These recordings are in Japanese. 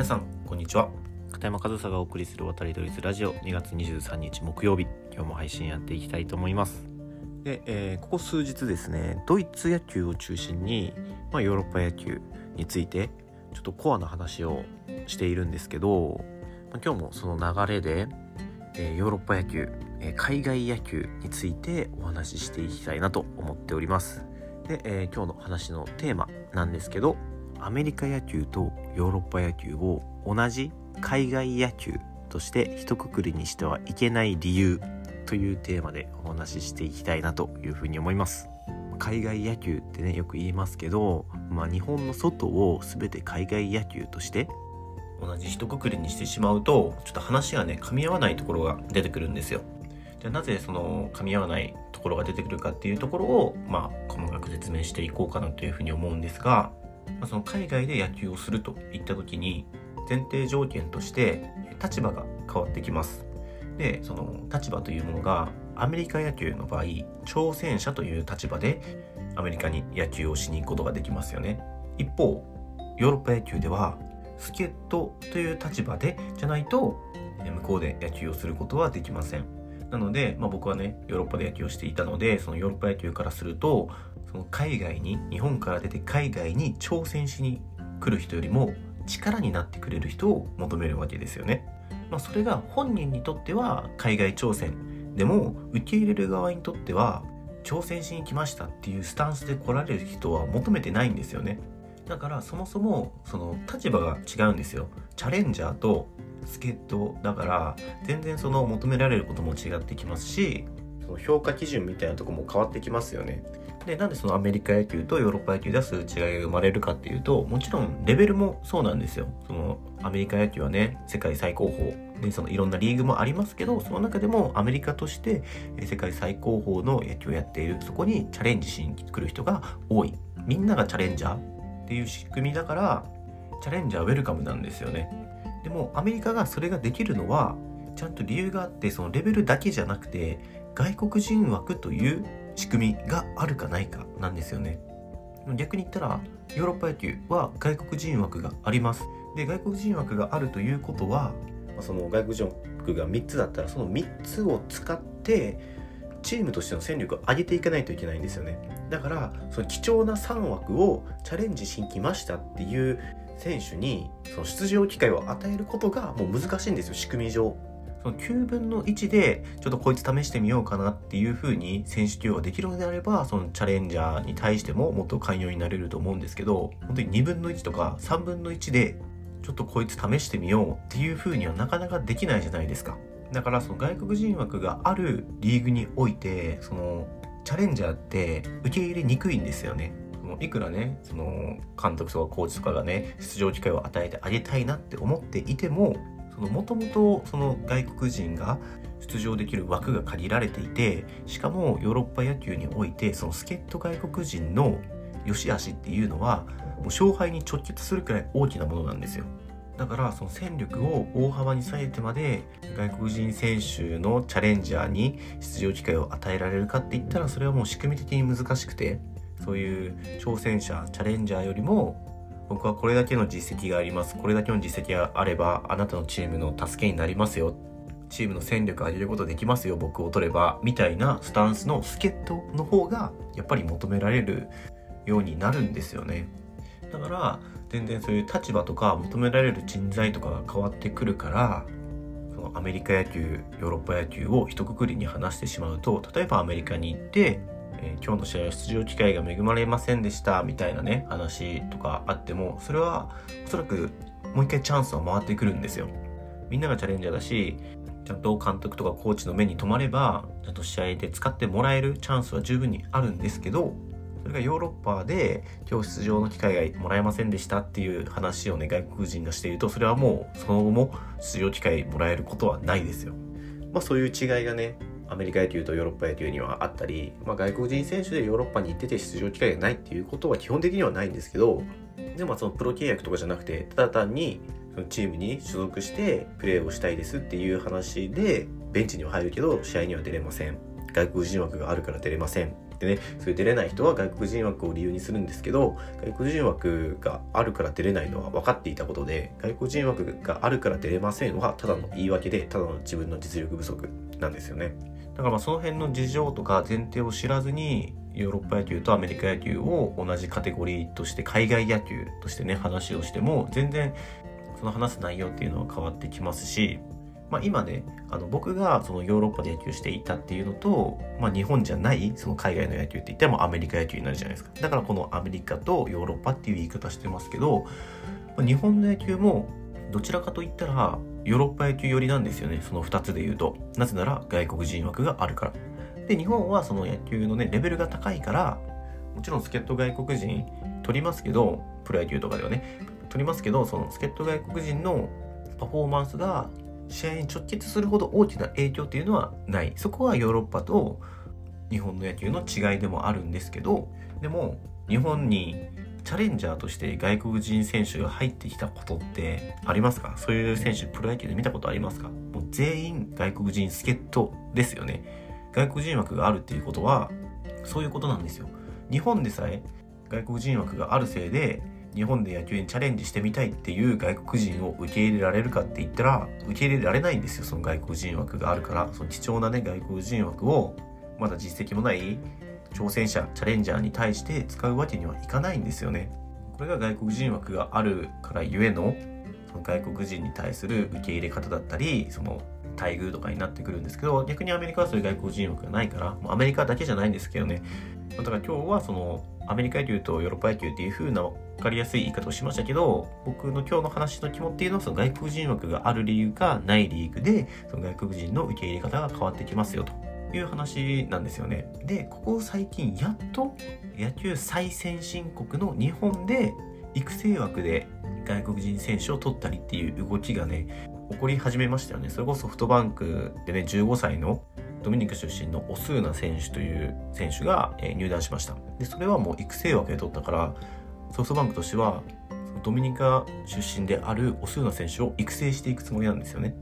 皆さんこんにちは。片山和沙がお送りする渡りドイツラジオ2月23日木曜日。今日も配信やっていきたいと思います。で、えーここ数日ですねドイツ野球を中心に、まあ、ヨーロッパ野球についてちょっとコアな話をしているんですけど、まあ今日もその流れで、えーヨーロッパ野球、えー海外野球についてお話ししていきたいなと思っております。で、えー今日の話のテーマなんですけどアメリカ野球とヨーロッパ野球を同じ海外野球として一括りにしてはいけない理由というテーマでお話ししていきたいなというふうに思います。海外野球ってねよく言いますけど、まあ、日本の外を全て海外野球として同じ一括りにしてしまうとちょっと話がね噛み合わないところが出てくるんですよ。じゃあなぜその噛み合わないところが出てくるかっていうところをまあ細かく説明していこうかなというふうに思うんですが、まあ、その海外で野球をするといった時に前提条件として立場が変わってきます。でその立場というものがアメリカ野球の場合挑戦者という立場でアメリカに野球をしに行くことができますよね。一方ヨーロッパ野球では助っ人という立場でじゃないと向こうで野球をすることはできません。なので、まあ、僕はねヨーロッパで野球をしていたのでそのヨーロッパ野球からするとその海外に日本から出て海外に挑戦しに来る人よりも力になってくれる人を求めるわけですよね。まあ、それが本人にとっては海外挑戦でも受け入れる側にとっては挑戦しに来ましたっていうスタンスで来られる人は求めてないんですよね。だからそもそもその立場が違うんですよ。チャレンジャーと助っ人だから全然その求められることも違ってきますしその評価基準みたいなとこも変わってきますよね。でなんでそのアメリカ野球とヨーロッパ野球ではそういう違いが生まれるかっていうともちろんレベルもそうなんですよ。そのアメリカ野球はね世界最高峰でそのいろんなリーグもありますけどその中でもアメリカとしてえ世界最高峰の野球をやっている。そこにチャレンジしに来る人が多い。みんながチャレンジャーっていう仕組みだからチャレンジャーウェルカムなんですよね。でもアメリカがそれができるのはちゃんと理由があってそのレベルだけじゃなくて外国人枠という仕組みがあるかないかなんですよね。逆に言ったらヨーロッパ野球は外国人枠があります。で外国人枠があるということはその外国人枠が3つだったらその3つを使ってチームとしての戦力を上げていかないといけないんですよね。だからその貴重な3枠をチャレンジしに来ましたっていう選手にその出場機会を与えることがもう難しいんですよ仕組み上。その9分の1でちょっとこいつ試してみようかなっていう風に選手起用ができるのであればそのチャレンジャーに対してももっと寛容になれると思うんですけど本当に2分の1とか3分の1でちょっとこいつ試してみようっていう風にはなかなかできないじゃないですか。だからその外国人枠があるリーグにおいてそのチャレンジャーって受け入れにくいんですよね。いくらねその監督とかコーチとかがね出場機会を与えてあげたいなって思っていてももともとその外国人が出場できる枠が限られていてしかもヨーロッパ野球においてその助っ人外国人の良し悪しっていうのはもう勝敗に直結するくらい大きなものなんですよ。だからその戦力を大幅に下げてまで外国人選手のチャレンジャーに出場機会を与えられるかって言ったらそれはもう仕組み的に難しくてそういう挑戦者チャレンジャーよりも僕はこれだけの実績があります。これだけの実績があればあなたのチームの助けになりますよ。チームの戦力上げることできますよ。僕を取れば。みたいなスタンスの助っ人の方がやっぱり求められるようになるんですよね。だから全然そういう立場とか求められる人材とかが変わってくるからそのアメリカ野球ヨーロッパ野球を一括りに話してしまうと例えばアメリカに行ってえー今日の試合は出場機会が恵まれませんでしたみたいなね話とかあってもそれはおそらくもう一回チャンスは回ってくるんですよ。みんながチャレンジャーだしちゃんと監督とかコーチの目に留まればちゃんと試合で使ってもらえるチャンスは十分にあるんですけどそれがヨーロッパで今日出場の機会がもらえませんでしたっていう話をね外国人がしているとそれはもうその後も出場機会もらえることはないですよ。まあそういう違いがねアメリカ野球とヨーロッパ野球にはあったり、まあ、外国人選手でヨーロッパに行ってて出場機会がないっていうことは基本的にはないんですけどでもそのプロ契約とかじゃなくてただ単にそのチームに所属してプレーをしたいですっていう話でベンチには入るけど試合には出れません外国人枠があるから出れませんでね、そういう出れない人は外国人枠を理由にするんですけど、外国人枠があるから出れないのは分かっていたことで、外国人枠があるから出れませんはただの言い訳で、ただの自分の実力不足なんですよね。だからまあその辺の事情とか前提を知らずに、ヨーロッパ野球とアメリカ野球を同じカテゴリーとして海外野球としてね話をしても全然その話す内容っていうのは変わってきますしまあ、今ねあの僕がそのヨーロッパで野球していたっていうのと、まあ、日本じゃないその海外の野球って言ったらもアメリカ野球になるじゃないですか。だからこのアメリカとヨーロッパっていう言い方してますけど、ま、日本の野球もどちらかといったらヨーロッパ野球寄りなんですよね。その2つで言うと。なぜなら外国人枠があるから。で日本はその野球のねレベルが高いからもちろん助っ人外国人取りますけどプロ野球とかではね。取りますけどその助っ人外国人のパフォーマンスが試合に直結するほど大きな影響っていうのはない。そこはヨーロッパと日本の野球の違いでもあるんですけど。でも日本にチャレンジャーとして外国人選手が入ってきたことってありますか？そういう選手プロ野球で見たことありますか？もう全員外国人助っ人ですよね。外国人枠があるっていうことはそういうことなんですよ。日本でさえ外国人枠があるせいで日本で野球にチャレンジしてみたいっていう外国人を受け入れられるかって言ったら受け入れられないんですよその外国人枠があるから。その貴重なね外国人枠をまだ実績もない挑戦者チャレンジャーに対して使うわけにはいかないんですよね。これが外国人枠があるからゆえの外国人に対する受け入れ方だったりその待遇とかになってくるんですけど逆にアメリカはそういう外国人枠がないからアメリカだけじゃないんですけどね。だから今日はそのアメリカ野球とヨーロッパ野球っていう風な分かりやすい言い方をしましたけど、僕の今日の話の肝っていうのはその外国人枠がある理由かない理由で、その外国人の受け入れ方が変わってきますよと。いう話なんですよね。で、ここ最近やっと野球最先進国の日本で育成枠で外国人選手を取ったりっていう動きがね、起こり始めましたよね。それこそソフトバンクでね、15歳のドミニク出身のオスーナ選手という選手が入団しましたでそれはもう育成枠で取ったからソフトバンクとしてはドミニカ出身であるオスーナ選手を育成していくつもりなんですよね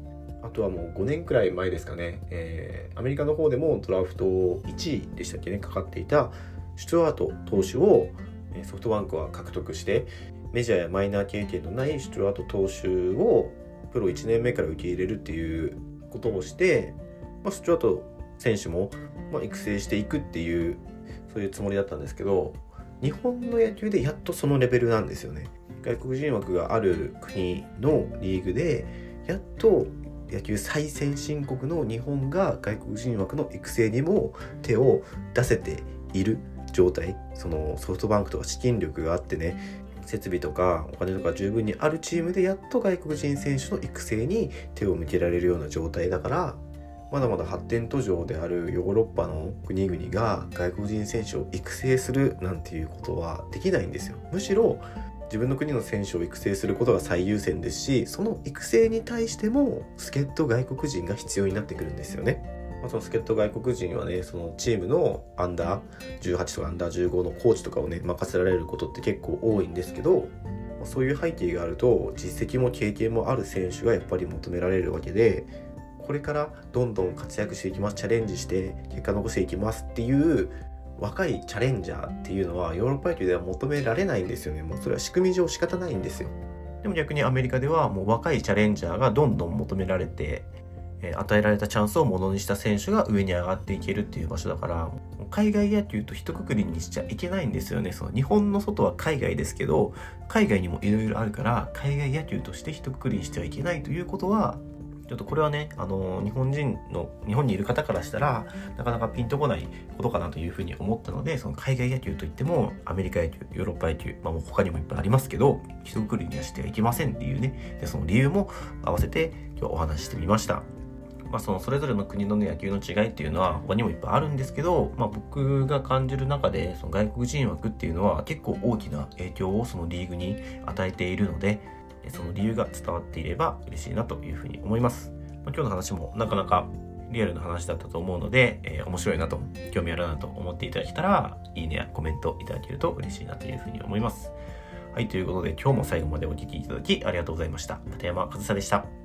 あとはもう5年くらい前ですかね、えー、アメリカの方でもドラフト1位でしたっけね。かかっていたシュトワート投手をソフトバンクは獲得してメジャーやマイナー経験のないシュトワート投手をプロ1年目から受け入れるっていうことをしてまあ、スチュワート選手も、まあ、育成していくっていうそういうつもりだったんですけど日本の野球でやっとそのレベルなんですよね。外国人枠がある国のリーグでやっと野球最先進国の日本が外国人枠の育成にも手を出せている状態そのソフトバンクとか資金力があってね設備とかお金とか十分にあるチームでやっと外国人選手の育成に手を向けられるような状態だからまだまだ発展途上であるヨーロッパの国々が外国人選手を育成するなんていうことはできないんですよ。むしろ自分の国の選手を育成することが最優先ですしその育成に対しても助っ人外国人が必要になってくるんですよね。まあ、その助っ人外国人はねそのチームのアンダー18とかアンダー15のコーチとかをね任せられることって結構多いんですけどそういう背景があると実績も経験もある選手がやっぱり求められるわけでこれからどんどん活躍していきますチャレンジして結果残していきますっていう若いチャレンジャーっていうのはヨーロッパ野球では求められないんですよね。もうそれは仕組み上仕方ないんですよ。でも逆にアメリカではもう若いチャレンジャーがどんどん求められてえ与えられたチャンスをものにした選手が上に上がっていけるっていう場所だから海外野球と一括りにしちゃいけないんですよね。その日本の外は海外ですけど海外にもいろいろあるから海外野球として一括りにしてはいけないということはちょっとこれはね、あの日本人の、日本にいる方からしたら、なかなかピンとこないことかなというふうに思ったので、その海外野球といっても、アメリカ野球、ヨーロッパ野球、まあもう他にもいっぱいありますけど、一括りにはしてはいけませんっていうね、でその理由も合わせて今日お話ししてみました。まあ、そのそれぞれの国の、ね、野球の違いっていうのは他にもいっぱいあるんですけど、まあ、僕が感じる中でその外国人枠っていうのは結構大きな影響をそのリーグに与えているので、その理由が伝わっていれば嬉しいなというふうに思います。まあ、今日の話もなかなかリアルな話だったと思うので、えー、面白いなと、興味あるなと思っていただけたら、いいねやコメントいただけると嬉しいなというふうに思います。はい、ということで今日も最後までお聴きいただきありがとうございました。立山和沙でした。